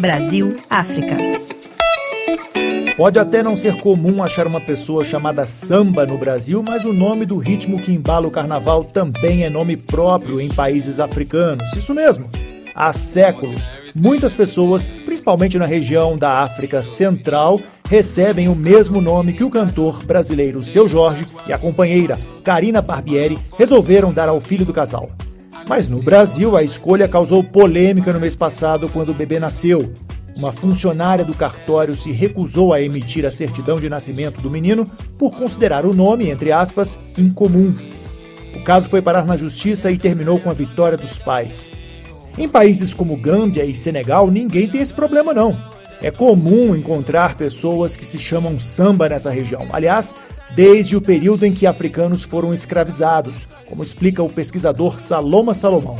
Brasil, África. Pode até não ser comum achar uma pessoa chamada samba no Brasil, mas o nome do ritmo que embala o carnaval também é nome próprio em países africanos. Isso mesmo. Há séculos, muitas pessoas, principalmente na região da África Central, recebem o mesmo nome que o cantor brasileiro Seu Jorge e a companheira Karina Barbieri resolveram dar ao filho do casal. Mas no Brasil, a escolha causou polêmica no mês passado quando o bebê nasceu. Uma funcionária do cartório se recusou a emitir a certidão de nascimento do menino por considerar o nome, entre aspas, incomum. O caso foi parar na justiça e terminou com a vitória dos pais. Em países como Gâmbia e Senegal, ninguém tem esse problema não. É comum encontrar pessoas que se chamam samba nessa região. Aliás, desde o período em que africanos foram escravizados, como explica o pesquisador Saloma Salomão.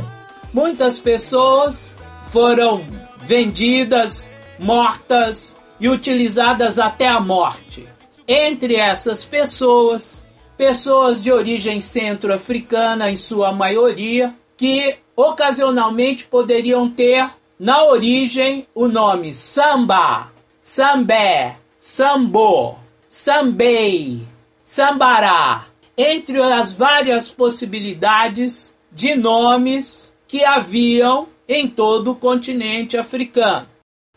Muitas pessoas foram vendidas, mortas e utilizadas até a morte. Entre essas pessoas, pessoas de origem centro-africana, em sua maioria, que ocasionalmente poderiam ter na origem o nome samba, sambé, sambo, sambei, sambará, entre as várias possibilidades de nomes que haviam em todo o continente africano.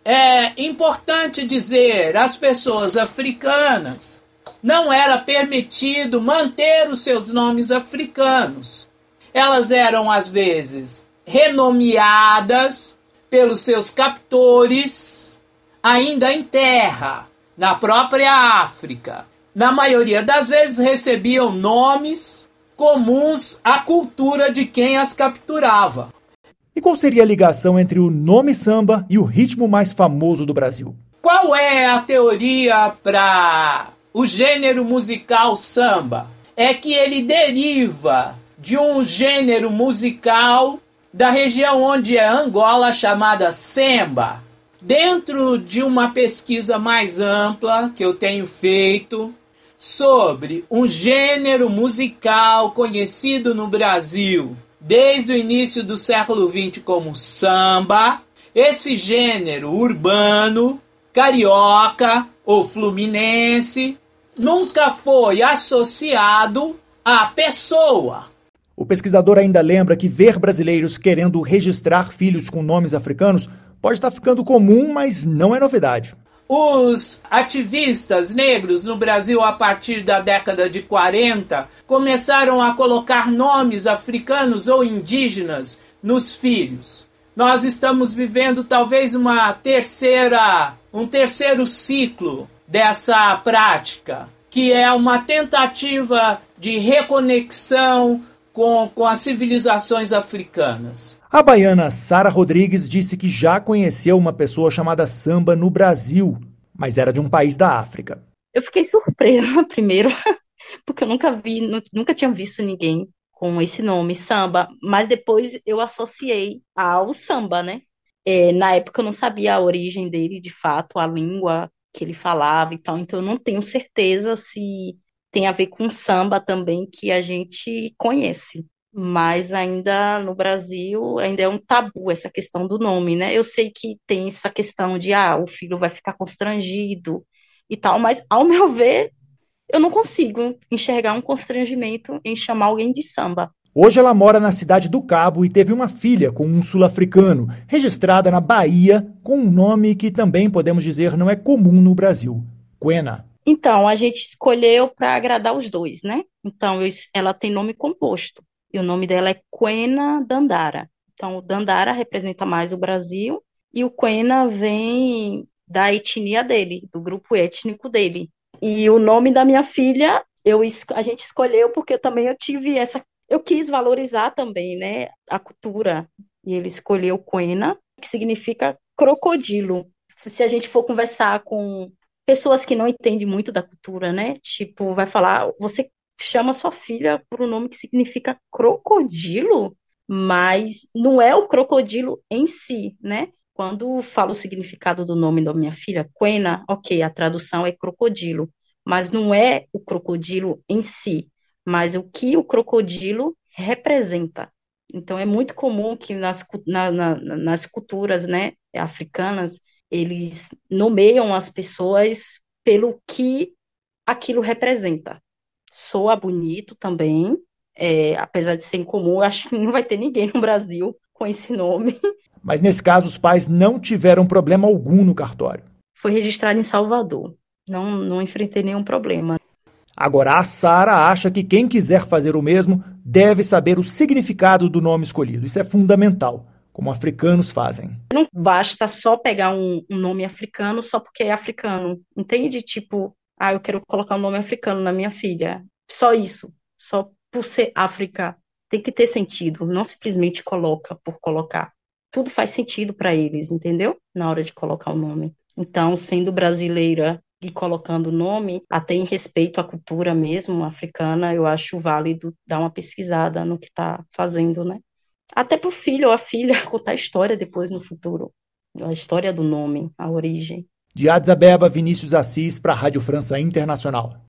É importante dizer, às pessoas africanas não era permitido manter os seus nomes africanos. Elas eram às vezes renomeadas pelos seus captores ainda em terra, na própria África. Na maioria das vezes recebiam nomes comuns à cultura de quem as capturava. E qual seria a ligação entre o nome samba e o ritmo mais famoso do Brasil? Qual é a teoria para o gênero musical samba? É que ele deriva de um gênero musical da região onde é Angola chamada semba. Dentro de uma pesquisa mais ampla que eu tenho feito sobre um gênero musical conhecido no Brasil desde o início do século XX como samba, esse gênero urbano, carioca ou fluminense, nunca foi associado à pessoa. O pesquisador ainda lembra que ver brasileiros querendo registrar filhos com nomes africanos pode estar ficando comum, mas não é novidade. Os ativistas negros no Brasil, a partir da década de 40, começaram a colocar nomes africanos ou indígenas nos filhos. Nós estamos vivendo talvez uma terceira, um terceiro ciclo dessa prática, que é uma tentativa de reconexão com, com as civilizações africanas. A baiana Sara Rodrigues disse que já conheceu uma pessoa chamada Samba no Brasil, mas era de um país da África. Eu fiquei surpresa primeiro, porque eu nunca vi, nunca tinha visto ninguém com esse nome, samba, mas depois eu associei ao samba, né? É, na época eu não sabia a origem dele, de fato, a língua que ele falava e tal, então eu não tenho certeza se tem a ver com samba também que a gente conhece. Mas ainda no Brasil, ainda é um tabu essa questão do nome, né? Eu sei que tem essa questão de, ah, o filho vai ficar constrangido e tal, mas ao meu ver, eu não consigo enxergar um constrangimento em chamar alguém de samba. Hoje ela mora na cidade do Cabo e teve uma filha com um sul-africano, registrada na Bahia, com um nome que também podemos dizer não é comum no Brasil: Quena. Então, a gente escolheu para agradar os dois, né? Então, ela tem nome composto. E o nome dela é Quena Dandara. Então, o Dandara representa mais o Brasil e o Quena vem da etnia dele, do grupo étnico dele. E o nome da minha filha, eu, a gente escolheu porque também eu tive essa. Eu quis valorizar também, né, a cultura. E ele escolheu Quena, que significa crocodilo. Se a gente for conversar com pessoas que não entendem muito da cultura, né? Tipo, vai falar, você chama sua filha por um nome que significa crocodilo, mas não é o crocodilo em si, né? Quando falo o significado do nome da minha filha, Quena, ok, a tradução é crocodilo, mas não é o crocodilo em si, mas o que o crocodilo representa. Então, é muito comum que nas, na, na, nas culturas né, africanas, eles nomeiam as pessoas pelo que aquilo representa. Soa bonito também, é, apesar de ser incomum, acho que não vai ter ninguém no Brasil com esse nome. Mas nesse caso, os pais não tiveram problema algum no cartório. Foi registrado em Salvador. Não, não enfrentei nenhum problema. Agora, a Sara acha que quem quiser fazer o mesmo deve saber o significado do nome escolhido. Isso é fundamental, como africanos fazem. Não basta só pegar um, um nome africano só porque é africano. Entende? Tipo, ah, eu quero colocar um nome africano na minha filha. Só isso. Só por ser África. Tem que ter sentido. Não simplesmente coloca por colocar. Tudo faz sentido para eles, entendeu? Na hora de colocar o nome. Então, sendo brasileira e colocando o nome, até em respeito à cultura mesmo africana, eu acho válido dar uma pesquisada no que está fazendo, né? Até para o filho ou a filha contar a história depois no futuro, a história do nome, a origem. De Addis Abeba, Vinícius Assis para a Rádio França Internacional.